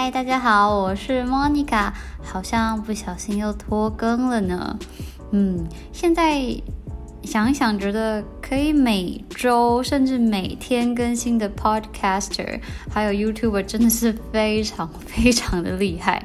嗨，大家好，我是 Monica，好像不小心又拖更了呢。嗯，现在想一想，觉得可以每周甚至每天更新的 Podcaster，还有 YouTuber 真的是非常非常的厉害。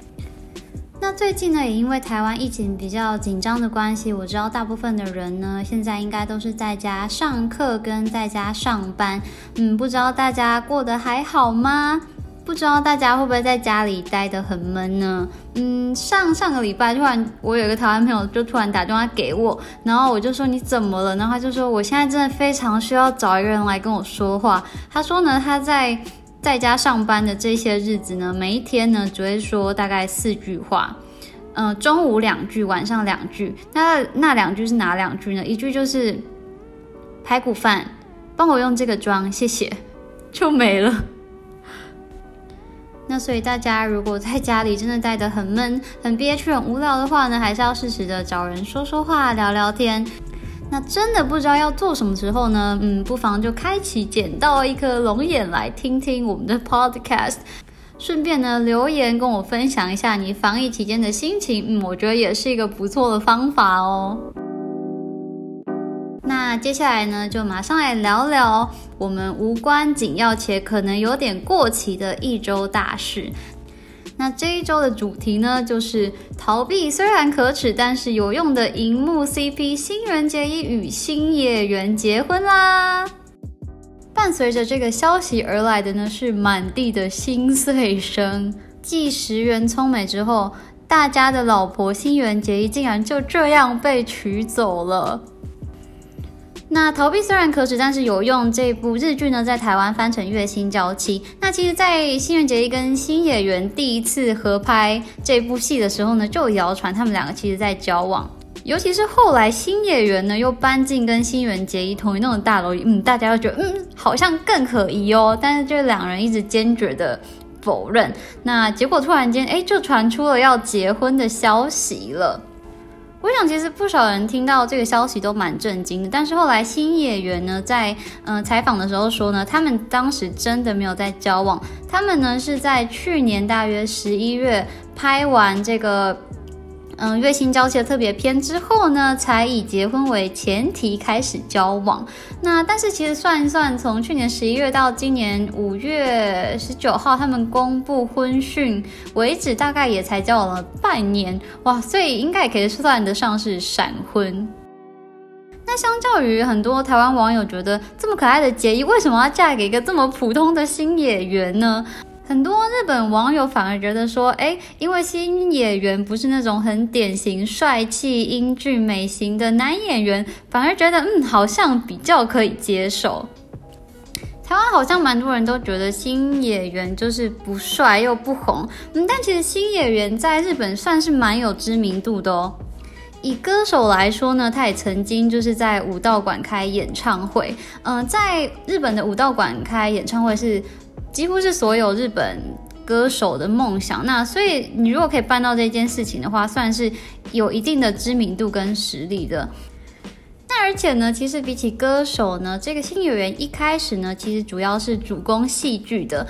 那最近呢，也因为台湾疫情比较紧张的关系，我知道大部分的人呢，现在应该都是在家上课跟在家上班。嗯，不知道大家过得还好吗？不知道大家会不会在家里待得很闷呢？嗯，上上个礼拜突然我有一个台湾朋友就突然打电话给我，然后我就说你怎么了？然后他就说我现在真的非常需要找一个人来跟我说话。他说呢，他在在家上班的这些日子呢，每一天呢只会说大概四句话，嗯，中午两句，晚上两句。那那两句是哪两句呢？一句就是排骨饭，帮我用这个装，谢谢，就没了。那所以大家如果在家里真的待得很闷、很憋屈、很无聊的话呢，还是要适时的找人说说话、聊聊天。那真的不知道要做什么时候呢？嗯，不妨就开启捡到一颗龙眼来听听我们的 podcast，顺便呢留言跟我分享一下你防疫期间的心情。嗯，我觉得也是一个不错的方法哦。那接下来呢，就马上来聊聊我们无关紧要且可能有点过期的一周大事。那这一周的主题呢，就是逃避虽然可耻，但是有用的荧幕 CP 新垣结衣与新野原结婚啦。伴随着这个消息而来的呢，是满地的心碎声。继石原聪美之后，大家的老婆新垣结衣竟然就这样被娶走了。那逃避虽然可耻，但是有用。这部日剧呢，在台湾翻成《月薪娇妻》。那其实，在新垣结衣跟新演员第一次合拍这部戏的时候呢，就谣传他们两个其实在交往。尤其是后来新演员呢又搬进跟新垣结衣同一栋的大楼，嗯，大家都觉得嗯好像更可疑哦。但是这两人一直坚决的否认。那结果突然间，哎，就传出了要结婚的消息了。我想，其实不少人听到这个消息都蛮震惊的。但是后来新演员呢，在嗯采访的时候说呢，他们当时真的没有在交往，他们呢是在去年大约十一月拍完这个。嗯，月薪交期的特别篇之后呢，才以结婚为前提开始交往。那但是其实算一算，从去年十一月到今年五月十九号他们公布婚讯为止，大概也才交往了半年哇，所以应该也可以算得上是闪婚。那相较于很多台湾网友觉得这么可爱的结衣，为什么要嫁给一个这么普通的新演员呢？很多日本网友反而觉得说，哎，因为新演员不是那种很典型帅气、英俊、美型的男演员，反而觉得，嗯，好像比较可以接受。台湾好像蛮多人都觉得新演员就是不帅又不红，嗯，但其实新演员在日本算是蛮有知名度的哦。以歌手来说呢，他也曾经就是在武道馆开演唱会，嗯，在日本的武道馆开演唱会是。几乎是所有日本歌手的梦想。那所以你如果可以办到这件事情的话，算是有一定的知名度跟实力的。那而且呢，其实比起歌手呢，这个新演员一开始呢，其实主要是主攻戏剧的。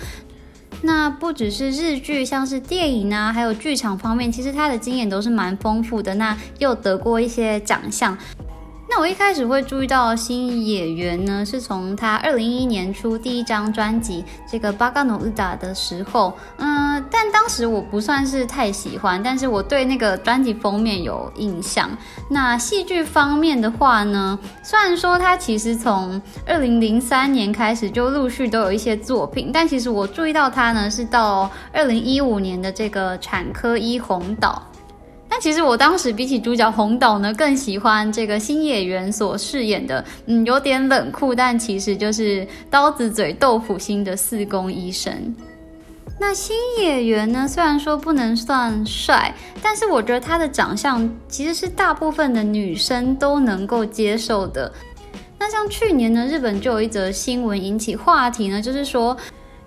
那不只是日剧，像是电影啊，还有剧场方面，其实他的经验都是蛮丰富的。那又得过一些奖项。那我一开始会注意到新演员呢，是从他二零一一年出第一张专辑这个《巴嘎努日达》的时候，嗯，但当时我不算是太喜欢，但是我对那个专辑封面有印象。那戏剧方面的话呢，虽然说他其实从二零零三年开始就陆续都有一些作品，但其实我注意到他呢，是到二零一五年的这个《产科医红岛》。但其实我当时比起主角红岛呢，更喜欢这个新演员所饰演的，嗯，有点冷酷，但其实就是刀子嘴豆腐心的四宫医生。那新演员呢，虽然说不能算帅，但是我觉得他的长相其实是大部分的女生都能够接受的。那像去年呢，日本就有一则新闻引起话题呢，就是说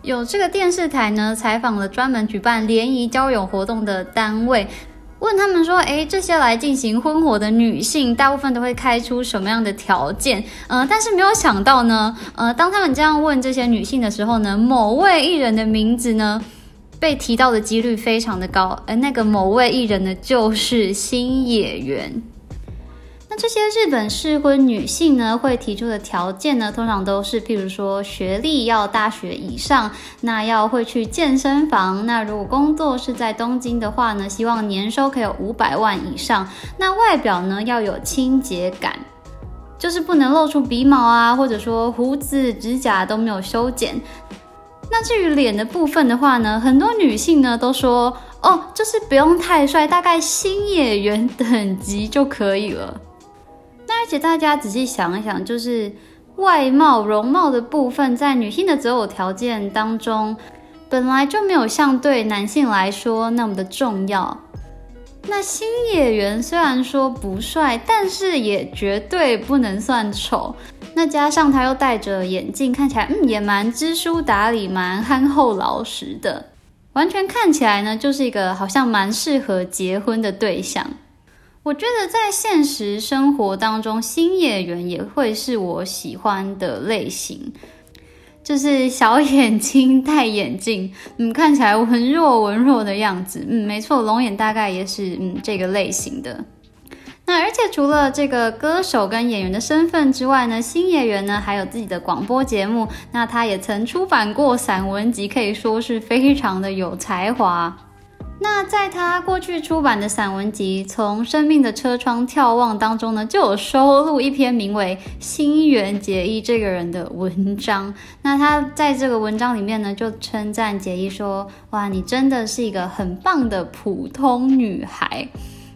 有这个电视台呢采访了专门举办联谊交友活动的单位。问他们说：“哎，这些来进行婚活的女性，大部分都会开出什么样的条件？呃，但是没有想到呢，呃，当他们这样问这些女性的时候呢，某位艺人的名字呢，被提到的几率非常的高，而那个某位艺人呢，就是新演员。那这些日本适婚女性呢，会提出的条件呢，通常都是，譬如说学历要大学以上，那要会去健身房，那如果工作是在东京的话呢，希望年收可以有五百万以上，那外表呢要有清洁感，就是不能露出鼻毛啊，或者说胡子、指甲都没有修剪。那至于脸的部分的话呢，很多女性呢都说，哦，就是不用太帅，大概新演员等级就可以了。而且大家仔细想一想，就是外貌容貌的部分，在女性的择偶条件当中，本来就没有像对男性来说那么的重要。那新演员虽然说不帅，但是也绝对不能算丑。那加上他又戴着眼镜，看起来嗯也蛮知书达理、蛮憨厚老实的，完全看起来呢就是一个好像蛮适合结婚的对象。我觉得在现实生活当中，新演员也会是我喜欢的类型，就是小眼睛戴眼镜，嗯，看起来文弱文弱的样子，嗯，没错，龙眼大概也是嗯这个类型的。那而且除了这个歌手跟演员的身份之外呢，新演员呢还有自己的广播节目，那他也曾出版过散文集，可以说是非常的有才华。那在他过去出版的散文集《从生命的车窗眺望》当中呢，就有收录一篇名为《新垣结衣》这个人的文章。那他在这个文章里面呢，就称赞结衣说：“哇，你真的是一个很棒的普通女孩。”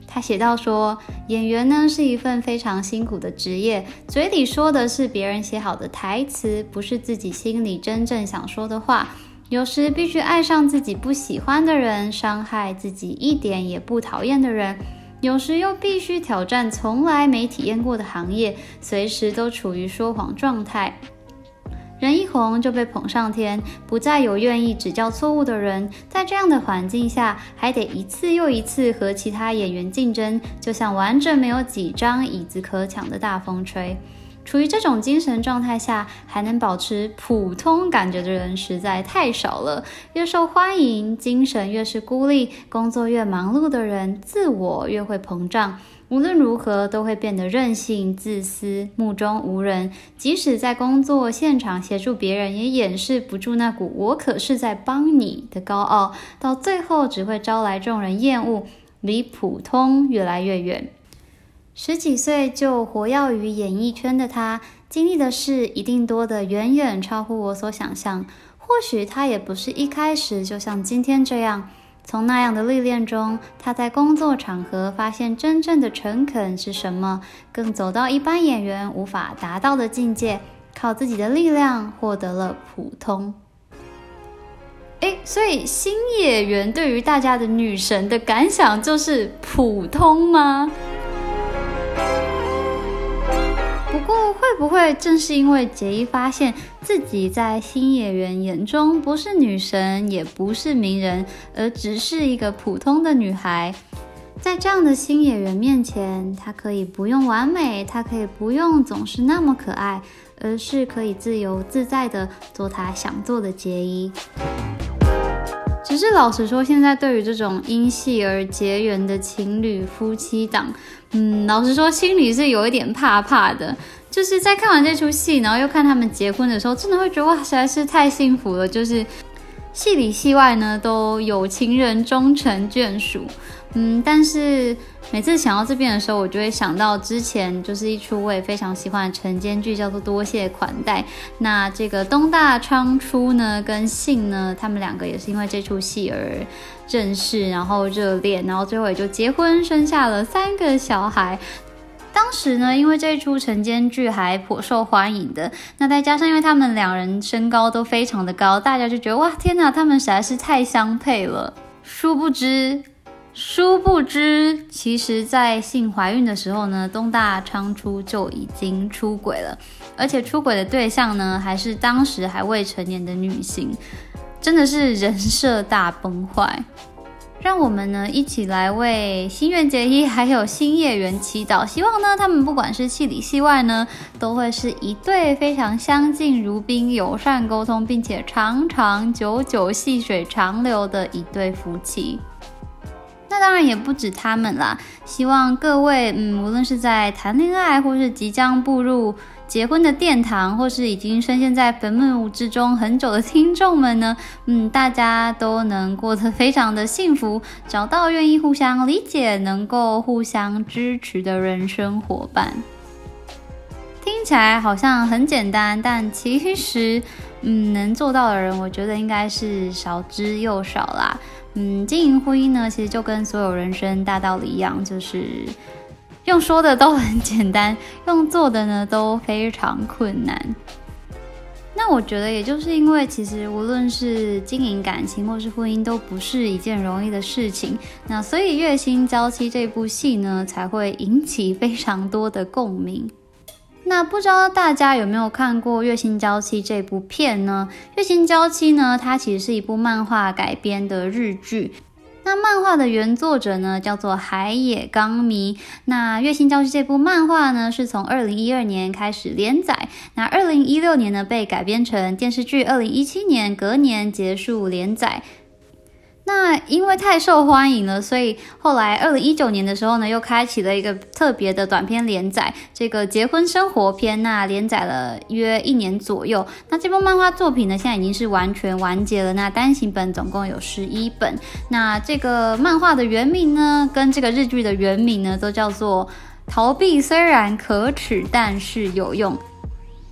他写到说：“演员呢是一份非常辛苦的职业，嘴里说的是别人写好的台词，不是自己心里真正想说的话。”有时必须爱上自己不喜欢的人，伤害自己一点也不讨厌的人；有时又必须挑战从来没体验过的行业，随时都处于说谎状态。人一红就被捧上天，不再有愿意指教错误的人。在这样的环境下，还得一次又一次和其他演员竞争，就像玩着没有几张椅子可抢的大风吹。处于这种精神状态下还能保持普通感觉的人实在太少了。越受欢迎，精神越是孤立；工作越忙碌的人，自我越会膨胀。无论如何，都会变得任性、自私、目中无人。即使在工作现场协助别人，也掩饰不住那股“我可是在帮你”的高傲。到最后，只会招来众人厌恶，离普通越来越远。十几岁就活跃于演艺圈的他，经历的事一定多得远远超乎我所想象。或许他也不是一开始就像今天这样，从那样的历练中，他在工作场合发现真正的诚恳是什么，更走到一般演员无法达到的境界，靠自己的力量获得了普通。诶，所以新演员对于大家的女神的感想就是普通吗？不会正是因为杰伊发现自己在新演员眼中不是女神，也不是名人，而只是一个普通的女孩，在这样的新演员面前，她可以不用完美，她可以不用总是那么可爱，而是可以自由自在的做她想做的杰伊。只是老实说，现在对于这种因戏而结缘的情侣夫妻档，嗯，老实说心里是有一点怕怕的。就是在看完这出戏，然后又看他们结婚的时候，真的会觉得哇，实在是太幸福了。就是戏里戏外呢，都有情人终成眷属。嗯，但是每次想到这边的时候，我就会想到之前就是一出我也非常喜欢的晨间剧，叫做《多谢款待》。那这个东大昌初呢，跟信呢，他们两个也是因为这出戏而正式，然后热恋，然后最后也就结婚，生下了三个小孩。当时呢，因为这一出晨间剧还颇受欢迎的，那再加上因为他们两人身高都非常的高，大家就觉得哇，天哪，他们实在是太相配了。殊不知。殊不知，其实，在性怀孕的时候呢，东大昌初就已经出轨了，而且出轨的对象呢，还是当时还未成年的女性，真的是人设大崩坏。让我们呢一起来为新垣结衣还有新叶原祈祷，希望呢他们不管是戏里戏外呢，都会是一对非常相敬如宾、友善沟通，并且长长久久、细水长流的一对夫妻。那当然也不止他们啦，希望各位，嗯，无论是在谈恋爱，或是即将步入结婚的殿堂，或是已经深陷在坟墓之中很久的听众们呢，嗯，大家都能过得非常的幸福，找到愿意互相理解、能够互相支持的人生伙伴。听起来好像很简单，但其实，嗯，能做到的人，我觉得应该是少之又少啦。嗯，经营婚姻呢，其实就跟所有人生大道理一样，就是用说的都很简单，用做的呢都非常困难。那我觉得，也就是因为其实无论是经营感情或是婚姻，都不是一件容易的事情。那所以《月薪娇妻》这部戏呢，才会引起非常多的共鸣。那不知道大家有没有看过《月薪娇妻》这部片呢？《月薪娇妻》呢，它其实是一部漫画改编的日剧。那漫画的原作者呢，叫做海野刚弥。那《月薪娇妻》这部漫画呢，是从二零一二年开始连载，那二零一六年呢被改编成电视剧，二零一七年隔年结束连载。那因为太受欢迎了，所以后来二零一九年的时候呢，又开启了一个特别的短篇连载，这个结婚生活篇，那连载了约一年左右。那这部漫画作品呢，现在已经是完全完结了。那单行本总共有十一本。那这个漫画的原名呢，跟这个日剧的原名呢，都叫做“逃避虽然可耻，但是有用”。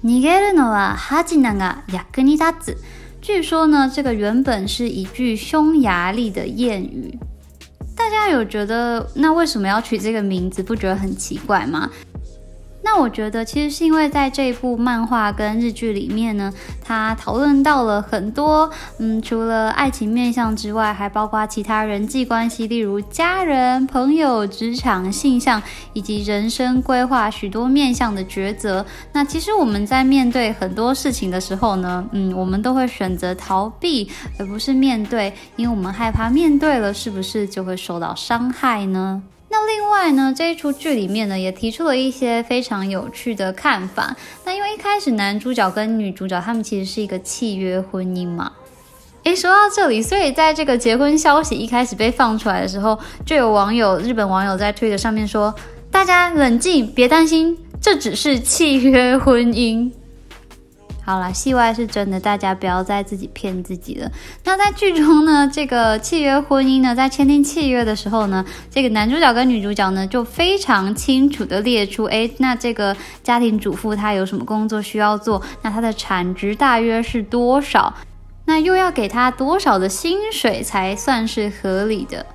逃げるのは恥なが役に立つ。 据说呢，这个原本是一句匈牙利的谚语。大家有觉得那为什么要取这个名字？不觉得很奇怪吗？那我觉得其实是因为在这部漫画跟日剧里面呢，它讨论到了很多，嗯，除了爱情面向之外，还包括其他人际关系，例如家人、朋友、职场、性向以及人生规划许多面向的抉择。那其实我们在面对很多事情的时候呢，嗯，我们都会选择逃避，而不是面对，因为我们害怕面对了，是不是就会受到伤害呢？那另外呢，这一出剧里面呢，也提出了一些非常有趣的看法。那因为一开始男主角跟女主角他们其实是一个契约婚姻嘛。诶，说到这里，所以在这个结婚消息一开始被放出来的时候，就有网友日本网友在推特上面说：“大家冷静，别担心，这只是契约婚姻。”好了，戏外是真的，大家不要再自己骗自己了。那在剧中呢，这个契约婚姻呢，在签订契约的时候呢，这个男主角跟女主角呢，就非常清楚的列出，哎，那这个家庭主妇她有什么工作需要做，那她的产值大约是多少，那又要给她多少的薪水才算是合理的。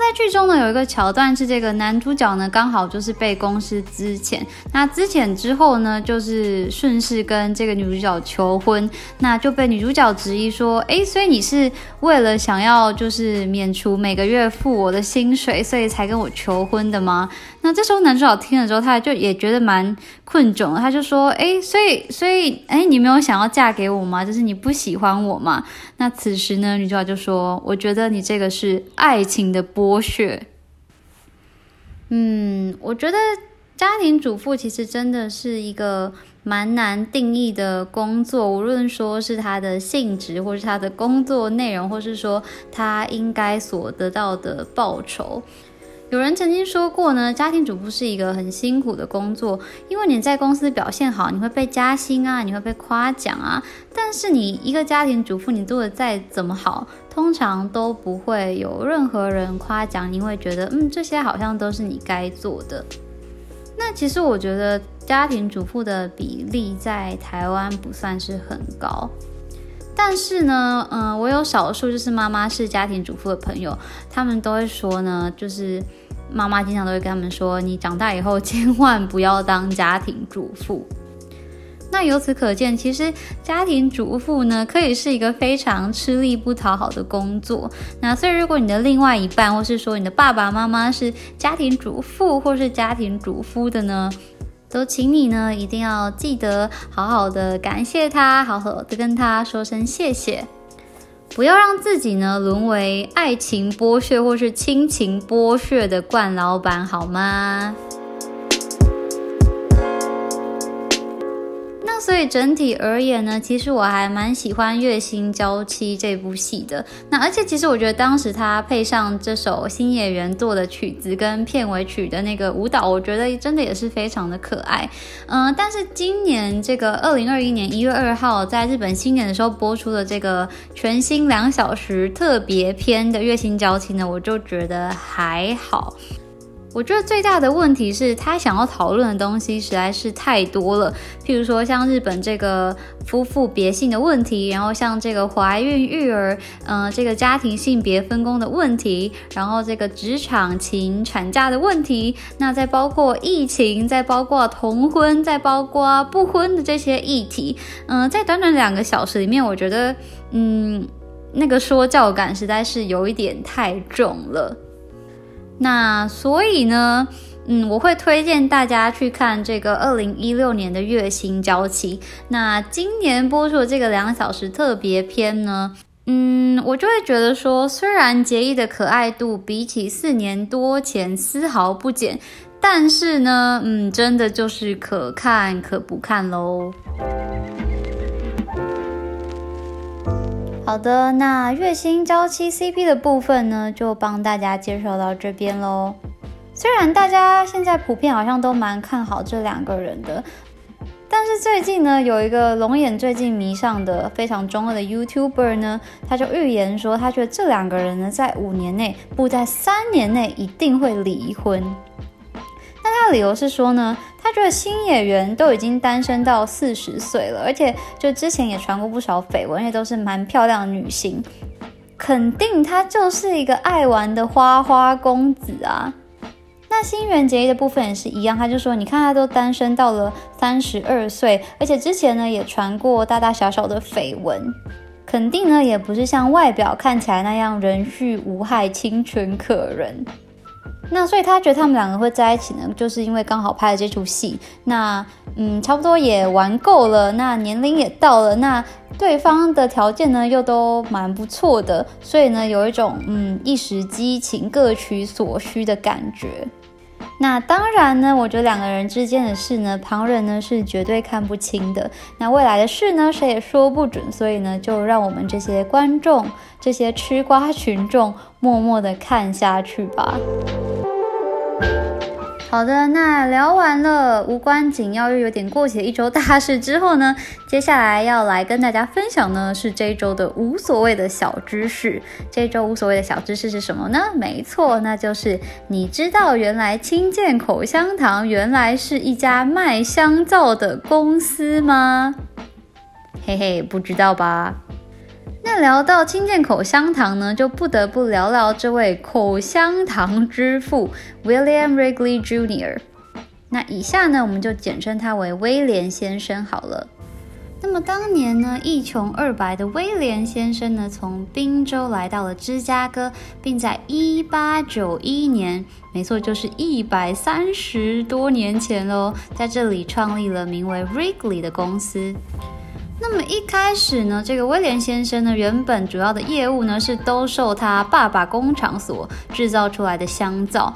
在剧中呢，有一个桥段是这个男主角呢，刚好就是被公司资遣。那资遣之后呢，就是顺势跟这个女主角求婚，那就被女主角质疑说：“哎，所以你是为了想要就是免除每个月付我的薪水，所以才跟我求婚的吗？”那这时候男主角听了之后，他就也觉得蛮困窘，他就说：“哎，所以所以哎，你没有想要嫁给我吗？就是你不喜欢我吗？”那此时呢，女主角就说：“我觉得你这个是爱情的波剥削。”嗯，我觉得家庭主妇其实真的是一个蛮难定义的工作，无论说是它的性质，或是它的工作内容，或是说他应该所得到的报酬。有人曾经说过呢，家庭主妇是一个很辛苦的工作，因为你在公司表现好，你会被加薪啊，你会被夸奖啊。但是你一个家庭主妇，你做的再怎么好，通常都不会有任何人夸奖，你会觉得，嗯，这些好像都是你该做的。那其实我觉得家庭主妇的比例在台湾不算是很高。但是呢，嗯，我有少数就是妈妈是家庭主妇的朋友，他们都会说呢，就是妈妈经常都会跟他们说，你长大以后千万不要当家庭主妇。那由此可见，其实家庭主妇呢，可以是一个非常吃力不讨好的工作。那所以，如果你的另外一半，或是说你的爸爸妈妈是家庭主妇或是家庭主夫的呢？都请你呢，一定要记得好好的感谢他，好好的跟他说声谢谢。不要让自己呢沦为爱情剥削或是亲情剥削的惯老板，好吗？所以整体而言呢，其实我还蛮喜欢《月薪娇妻》这部戏的。那而且其实我觉得当时他配上这首新演员做的曲子跟片尾曲的那个舞蹈，我觉得真的也是非常的可爱。嗯，但是今年这个二零二一年一月二号在日本新年的时候播出的这个全新两小时特别篇的《月薪娇妻》呢，我就觉得还好。我觉得最大的问题是他想要讨论的东西实在是太多了，譬如说像日本这个夫妇别姓的问题，然后像这个怀孕育儿，嗯，这个家庭性别分工的问题，然后这个职场情产假的问题，那再包括疫情，再包括同婚，再包括不婚的这些议题，嗯，在短短两个小时里面，我觉得，嗯，那个说教感实在是有一点太重了。那所以呢，嗯，我会推荐大家去看这个二零一六年的《月薪娇妻》。那今年播出的这个两小时特别篇呢，嗯，我就会觉得说，虽然杰伊的可爱度比起四年多前丝毫不减，但是呢，嗯，真的就是可看可不看喽。好的，那月薪娇妻 CP 的部分呢，就帮大家介绍到这边喽。虽然大家现在普遍好像都蛮看好这两个人的，但是最近呢，有一个龙眼最近迷上的非常中二的 YouTuber 呢，他就预言说，他觉得这两个人呢，在五年内，不在三年内一定会离婚。那他的理由是说呢？他觉得新演员都已经单身到四十岁了，而且就之前也传过不少绯闻，也都是蛮漂亮的女星，肯定他就是一个爱玩的花花公子啊。那新垣结衣的部分也是一样，他就说，你看他都单身到了三十二岁，而且之前呢也传过大大小小的绯闻，肯定呢也不是像外表看起来那样人畜无害、清纯可人。那所以他觉得他们两个会在一起呢，就是因为刚好拍了这出戏。那嗯，差不多也玩够了，那年龄也到了，那对方的条件呢又都蛮不错的，所以呢有一种嗯一时激情各取所需的感觉。那当然呢，我觉得两个人之间的事呢，旁人呢是绝对看不清的。那未来的事呢，谁也说不准。所以呢，就让我们这些观众、这些吃瓜群众默默的看下去吧。好的，那聊完了无关紧要又有点过期的一周大事之后呢，接下来要来跟大家分享呢是这一周的无所谓的小知识。这周无所谓的小知识是什么呢？没错，那就是你知道原来清健口香糖原来是一家卖香皂的公司吗？嘿嘿，不知道吧？那聊到清健口香糖呢，就不得不聊聊这位口香糖之父 William Wrigley Jr. 那以下呢，我们就简称他为威廉先生好了。那么当年呢，一穷二白的威廉先生呢，从宾州来到了芝加哥，并在一八九一年，没错，就是一百三十多年前喽，在这里创立了名为 Wrigley 的公司。那么一开始呢，这个威廉先生呢，原本主要的业务呢是兜售他爸爸工厂所制造出来的香皂。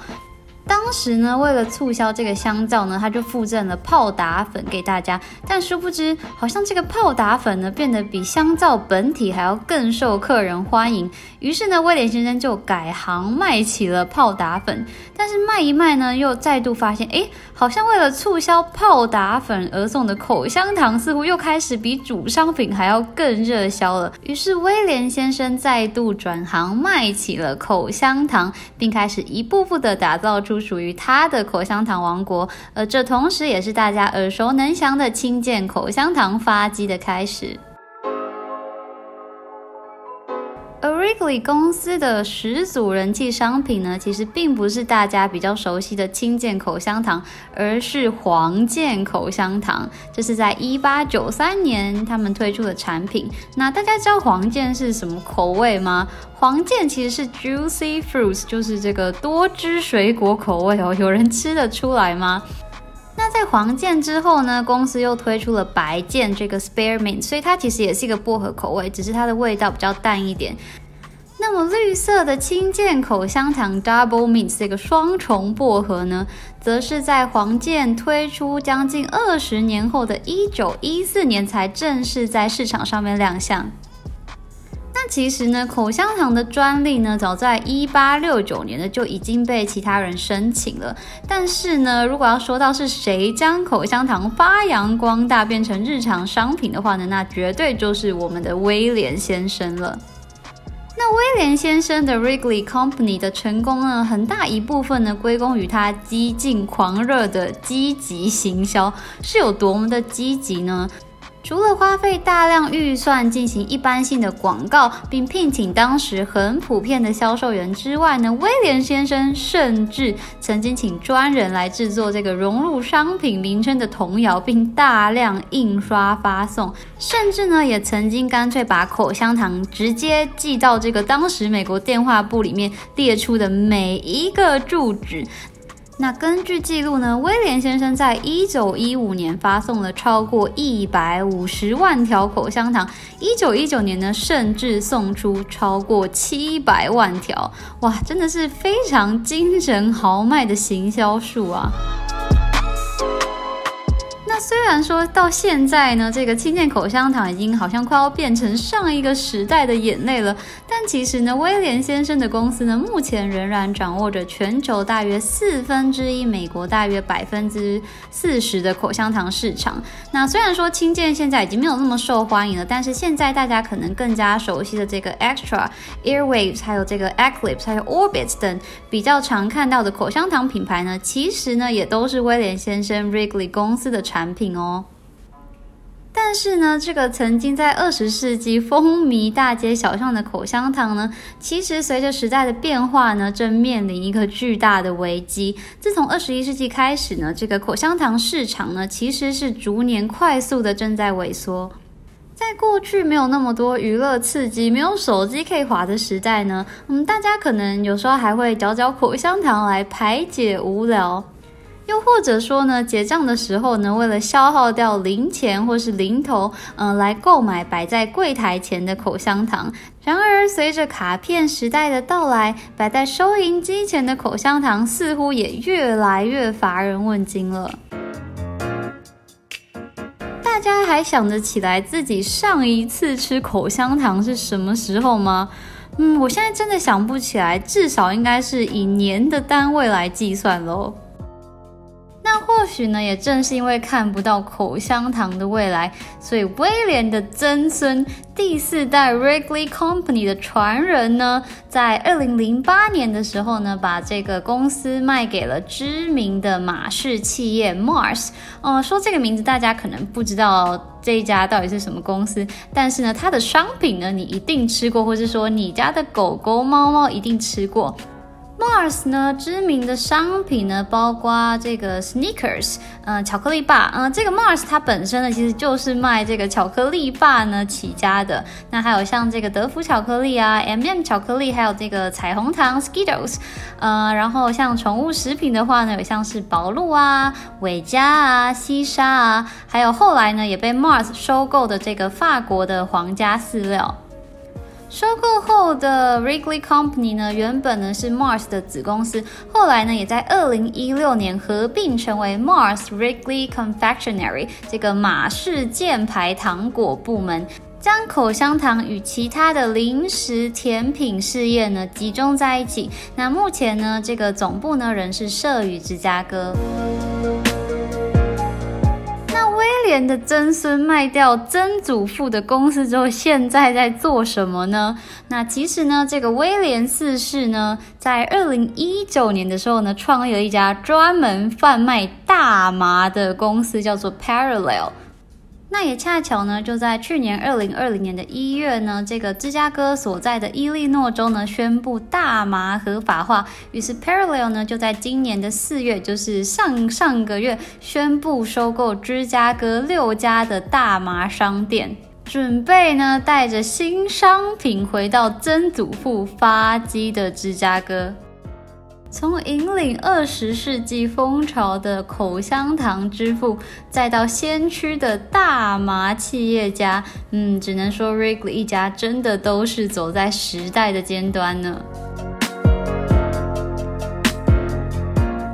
当时呢，为了促销这个香皂呢，他就附赠了泡打粉给大家。但殊不知，好像这个泡打粉呢，变得比香皂本体还要更受客人欢迎。于是呢，威廉先生就改行卖起了泡打粉。但是卖一卖呢，又再度发现，哎，好像为了促销泡打粉而送的口香糖，似乎又开始比主商品还要更热销了。于是威廉先生再度转行卖起了口香糖，并开始一步步的打造出属于他的口香糖王国。而这同时也是大家耳熟能详的清健口香糖发迹的开始。公司的始祖人气商品呢，其实并不是大家比较熟悉的轻健口香糖，而是黄健口香糖。这是在一八九三年他们推出的产品。那大家知道黄健是什么口味吗？黄健其实是 Juicy Fruits，就是这个多汁水果口味哦。有人吃得出来吗？那在黄健之后呢，公司又推出了白健这个 spare mint，所以它其实也是一个薄荷口味，只是它的味道比较淡一点。那么绿色的青健口香糖 Double Mint 这个双重薄荷呢，则是在黄健推出将近二十年后的一九一四年才正式在市场上面亮相。那其实呢，口香糖的专利呢，早在一八六九年呢就已经被其他人申请了。但是呢，如果要说到是谁将口香糖发扬光大变成日常商品的话呢，那绝对就是我们的威廉先生了。那威廉先生的 Wrigley Company 的成功呢，很大一部分呢归功于他激进狂热的积极行销，是有多么的积极呢？除了花费大量预算进行一般性的广告，并聘请当时很普遍的销售员之外呢，威廉先生甚至曾经请专人来制作这个融入商品名称的童谣，并大量印刷发送。甚至呢，也曾经干脆把口香糖直接寄到这个当时美国电话簿里面列出的每一个住址。那根据记录呢，威廉先生在一九一五年发送了超过一百五十万条口香糖，一九一九年呢，甚至送出超过七百万条，哇，真的是非常精神豪迈的行销术啊！那虽然说到现在呢，这个青健口香糖已经好像快要变成上一个时代的眼泪了，但其实呢，威廉先生的公司呢，目前仍然掌握着全球大约四分之一、美国大约百分之四十的口香糖市场。那虽然说青健现在已经没有那么受欢迎了，但是现在大家可能更加熟悉的这个 Extra、Airwaves，还有这个 Eclipse，还有 Orbit 等比较常看到的口香糖品牌呢，其实呢，也都是威廉先生 Wrigley 公司的产。产品哦，但是呢，这个曾经在二十世纪风靡大街小巷的口香糖呢，其实随着时代的变化呢，正面临一个巨大的危机。自从二十一世纪开始呢，这个口香糖市场呢，其实是逐年快速的正在萎缩。在过去没有那么多娱乐刺激、没有手机可以划的时代呢，嗯，大家可能有时候还会嚼嚼口香糖来排解无聊。又或者说呢，结账的时候呢，为了消耗掉零钱或是零头，嗯，来购买摆在柜台前的口香糖。然而，随着卡片时代的到来，摆在收银机前的口香糖似乎也越来越乏人问津了。大家还想得起来自己上一次吃口香糖是什么时候吗？嗯，我现在真的想不起来，至少应该是以年的单位来计算喽。那或许呢，也正是因为看不到口香糖的未来，所以威廉的曾孙第四代 Wrigley Company 的传人呢，在二零零八年的时候呢，把这个公司卖给了知名的马氏企业 Mars。哦，说这个名字大家可能不知道这一家到底是什么公司，但是呢，它的商品呢，你一定吃过，或是说你家的狗狗、猫猫一定吃过。Mars 呢，知名的商品呢，包括这个 Sneakers，嗯，巧克力霸，嗯，这个 Mars 它本身呢，其实就是卖这个巧克力霸呢起家的。那还有像这个德芙巧克力啊，M&M 巧克力，还有这个彩虹糖 Skittles，呃，然后像宠物食品的话呢，有像是宝路啊、伟嘉啊、西沙啊，还有后来呢也被 Mars 收购的这个法国的皇家饲料。收购后的 Wrigley Company 呢，原本呢是 Mars 的子公司，后来呢也在二零一六年合并成为 Mars Wrigley Confectionery 这个马氏箭牌糖果部门，将口香糖与其他的零食甜品事业呢集中在一起。那目前呢，这个总部呢仍是设于芝加哥。威廉的曾孙卖掉曾祖父的公司之后，现在在做什么呢？那其实呢，这个威廉四世呢，在二零一九年的时候呢，创立了一家专门贩卖大麻的公司，叫做 Parallel。那也恰巧呢，就在去年二零二零年的一月呢，这个芝加哥所在的伊利诺州呢，宣布大麻合法化。于是 Parallel 呢，就在今年的四月，就是上上个月，宣布收购芝加哥六家的大麻商店，准备呢带着新商品回到曾祖父发迹的芝加哥。从引领二十世纪风潮的口香糖之父，再到先驱的大麻企业家，嗯，只能说 Rigley 一家真的都是走在时代的尖端呢。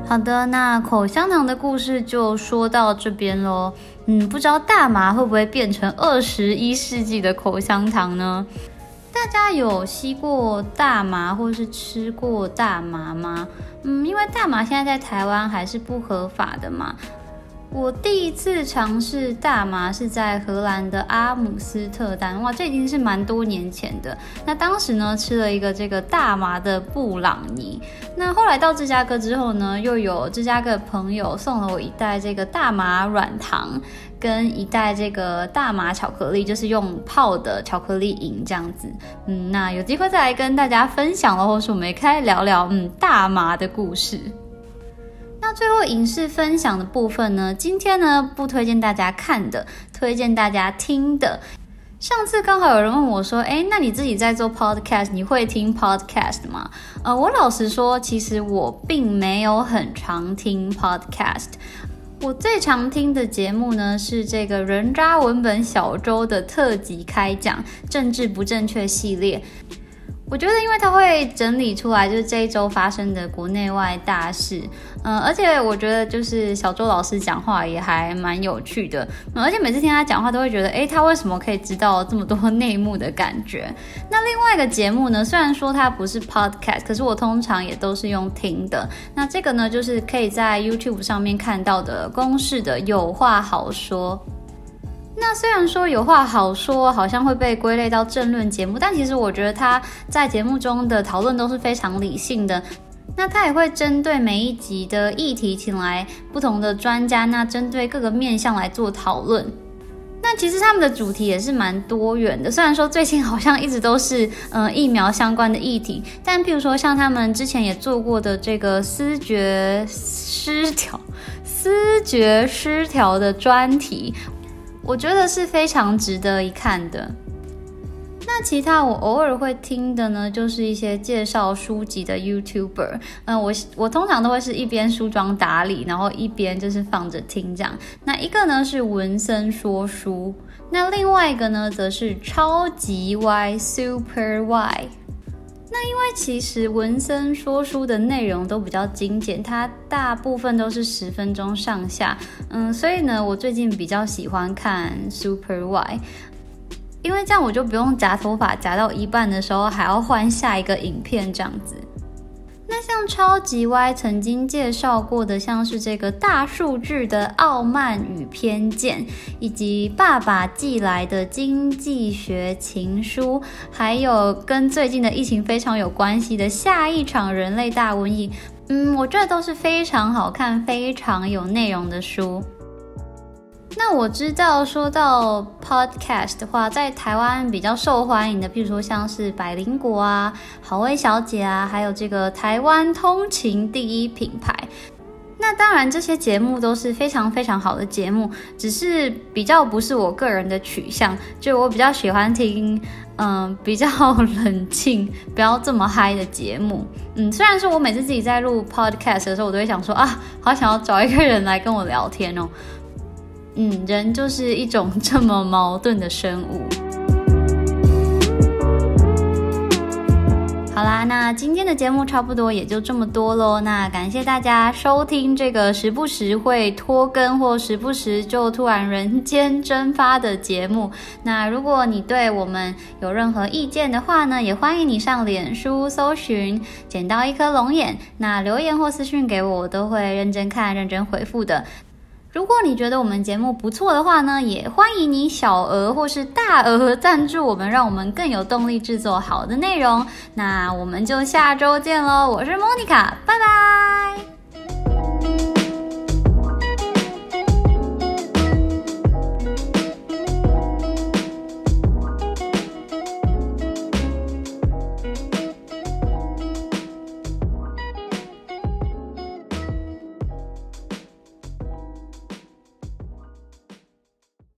好的，那口香糖的故事就说到这边喽。嗯，不知道大麻会不会变成二十一世纪的口香糖呢？大家有吸过大麻或是吃过大麻吗？嗯，因为大麻现在在台湾还是不合法的嘛。我第一次尝试大麻是在荷兰的阿姆斯特丹，哇，这已经是蛮多年前的。那当时呢，吃了一个这个大麻的布朗尼。那后来到芝加哥之后呢，又有芝加哥朋友送了我一袋这个大麻软糖，跟一袋这个大麻巧克力，就是用泡的巧克力饮这样子。嗯，那有机会再来跟大家分享了，或是我们也可以聊聊嗯大麻的故事。那最后影视分享的部分呢？今天呢不推荐大家看的，推荐大家听的。上次刚好有人问我说：“哎，那你自己在做 podcast，你会听 podcast 吗？”呃，我老实说，其实我并没有很常听 podcast。我最常听的节目呢是这个人渣文本小周的特辑开讲政治不正确系列。我觉得，因为他会整理出来，就是这一周发生的国内外大事，嗯，而且我觉得就是小周老师讲话也还蛮有趣的，而且每次听他讲话都会觉得，哎，他为什么可以知道这么多内幕的感觉？那另外一个节目呢，虽然说它不是 podcast，可是我通常也都是用听的。那这个呢，就是可以在 YouTube 上面看到的公式的有话好说。那虽然说有话好说，好像会被归类到政论节目，但其实我觉得他在节目中的讨论都是非常理性的。那他也会针对每一集的议题，请来不同的专家，那针对各个面向来做讨论。那其实他们的主题也是蛮多元的。虽然说最近好像一直都是嗯疫苗相关的议题，但譬如说像他们之前也做过的这个思觉失调、思觉失调的专题。我觉得是非常值得一看的。那其他我偶尔会听的呢，就是一些介绍书籍的 YouTuber。嗯，我我通常都会是一边梳妆打理，然后一边就是放着听这样。那一个呢是文森说书，那另外一个呢则是超级 Y Super Y。那因为其实文森说书的内容都比较精简，它大部分都是十分钟上下，嗯，所以呢，我最近比较喜欢看 Super Y，因为这样我就不用夹头发夹到一半的时候还要换下一个影片这样子。那像超级 Y 曾经介绍过的，像是这个大数据的傲慢与偏见，以及爸爸寄来的经济学情书，还有跟最近的疫情非常有关系的下一场人类大瘟疫，嗯，我觉得都是非常好看、非常有内容的书。那我知道，说到 podcast 的话，在台湾比较受欢迎的，譬如说像是百灵果啊、好味小姐啊，还有这个台湾通勤第一品牌。那当然，这些节目都是非常非常好的节目，只是比较不是我个人的取向。就我比较喜欢听，嗯，比较冷静、不要这么嗨的节目。嗯，虽然说我每次自己在录 podcast 的时候，我都会想说啊，好想要找一个人来跟我聊天哦。嗯，人就是一种这么矛盾的生物。好啦，那今天的节目差不多也就这么多喽。那感谢大家收听这个时不时会拖更或时不时就突然人间蒸发的节目。那如果你对我们有任何意见的话呢，也欢迎你上脸书搜寻“捡到一颗龙眼”，那留言或私讯给我，我都会认真看、认真回复的。如果你觉得我们节目不错的话呢，也欢迎你小额或是大额赞助我们，让我们更有动力制作好的内容。那我们就下周见喽！我是莫妮卡，拜拜。